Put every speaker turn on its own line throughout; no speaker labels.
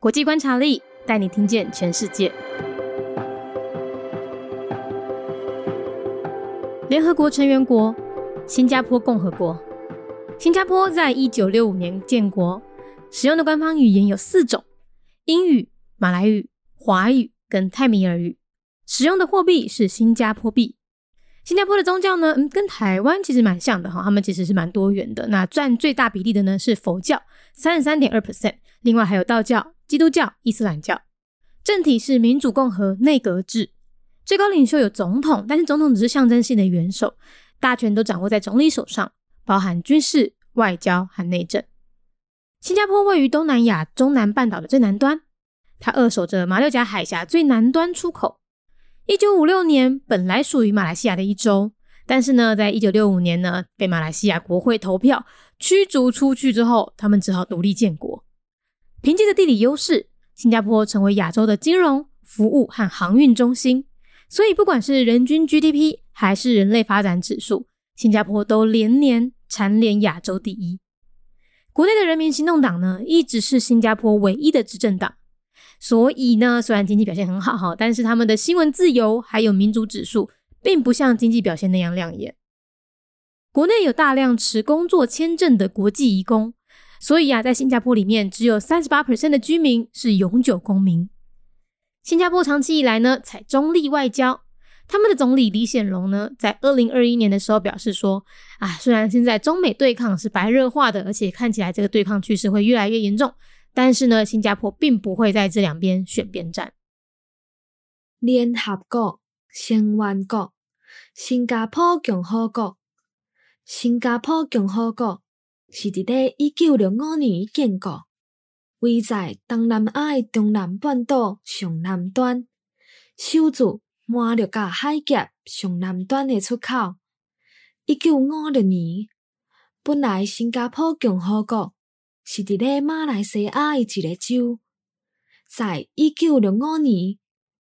国际观察力带你听见全世界。联合国成员国：新加坡共和国。新加坡在一九六五年建国，使用的官方语言有四种：英语、马来语、华语跟泰米尔语。使用的货币是新加坡币。新加坡的宗教呢，嗯，跟台湾其实蛮像的哈，他们其实是蛮多元的。那占最大比例的呢是佛教，三十三点二 percent，另外还有道教、基督教、伊斯兰教。政体是民主共和内阁制。最高领袖有总统，但是总统只是象征性的元首，大权都掌握在总理手上，包含军事、外交和内政。新加坡位于东南亚中南半岛的最南端，它扼守着马六甲海峡最南端出口。一九五六年本来属于马来西亚的一州，但是呢，在一九六五年呢，被马来西亚国会投票驱逐出去之后，他们只好独立建国。凭借着地理优势，新加坡成为亚洲的金融、服务和航运中心。所以，不管是人均 GDP 还是人类发展指数，新加坡都连年蝉联亚洲第一。国内的人民行动党呢，一直是新加坡唯一的执政党。所以呢，虽然经济表现很好哈，但是他们的新闻自由还有民主指数，并不像经济表现那样亮眼。国内有大量持工作签证的国际移工，所以啊，在新加坡里面，只有三十八 percent 的居民是永久公民。新加坡长期以来呢，采中立外交。他们的总理李显龙呢，在二零二一年的时候表示说：“啊，虽然现在中美对抗是白热化的，而且看起来这个对抗趋势会越来越严重，但是呢，新加坡并不会在这两边选边站。”
联合国成员国：新加坡共和国。新加坡共和国是伫咧一九六五年建国。位在东南亚中南半岛上南端，守住马六甲海峡上南端的出口。一九五六年，本来新加坡共和国是伫咧马来西亚的一个州，在一九六五年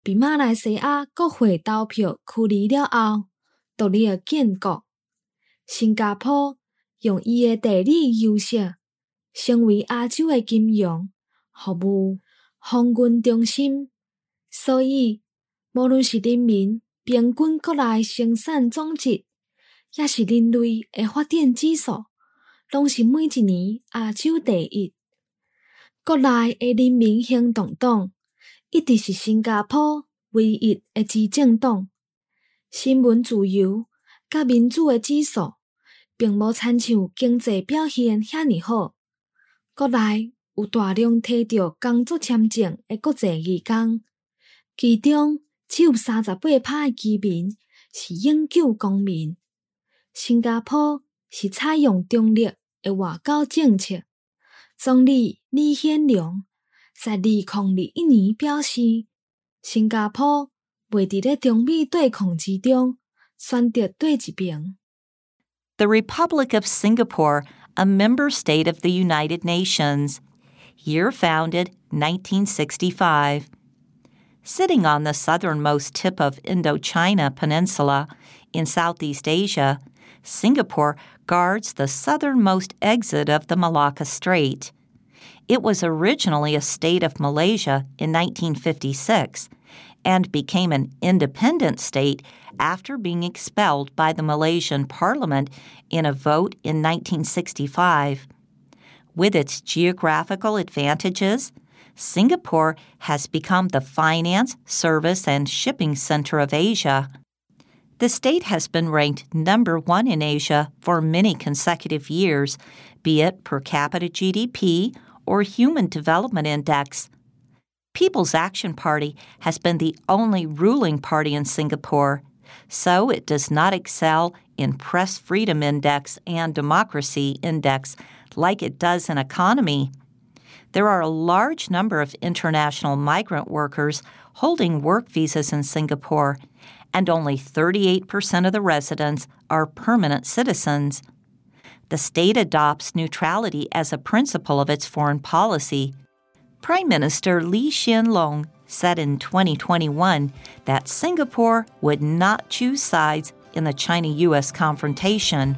被马来西亚国会投票确立了后，独立建国。新加坡用伊诶地理优势。成为亚洲诶金融、服务、航运中心，所以无论是人民平均国内生产总值，也是人类诶发展指数，拢是每一年亚洲第一。国内诶人民行动党一直是新加坡唯一诶执政党。新闻自由甲民主诶指数，并无参像经济表现遐尼好。国内有大量摕到工作签证的国际移工，其中只有三十八趴的居民是永久公民。新加坡是采用中立的外交政策。总理李显龙在二零二一年表示，新加坡未伫咧中美对抗之中选择对一边。
The Republic of Singapore. a member state of the United Nations. Year founded 1965. Sitting on the southernmost tip of Indochina Peninsula in Southeast Asia, Singapore guards the southernmost exit of the Malacca Strait. It was originally a state of Malaysia in 1956 and became an independent state after being expelled by the Malaysian parliament in a vote in 1965. With its geographical advantages, Singapore has become the finance, service, and shipping center of Asia. The state has been ranked number one in Asia for many consecutive years, be it per capita GDP or Human Development Index. People's Action Party has been the only ruling party in Singapore, so it does not excel in Press Freedom Index and Democracy Index like it does in economy. There are a large number of international migrant workers holding work visas in Singapore, and only 38% of the residents are permanent citizens. The state adopts neutrality as a principle of its foreign policy. Prime Minister Lee Hsien Loong said in 2021 that Singapore would not choose sides in the China US confrontation.